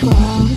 these.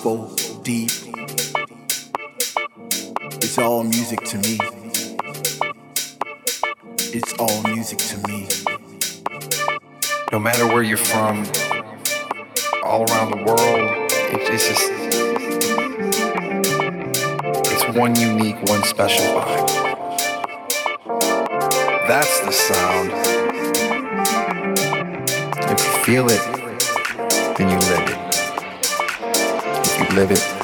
soulful, deep. It's all music to me. It's all music to me. No matter where you're from, all around the world, it's just. It's one unique, one special vibe. That's the sound. If you feel it, then you live. live it.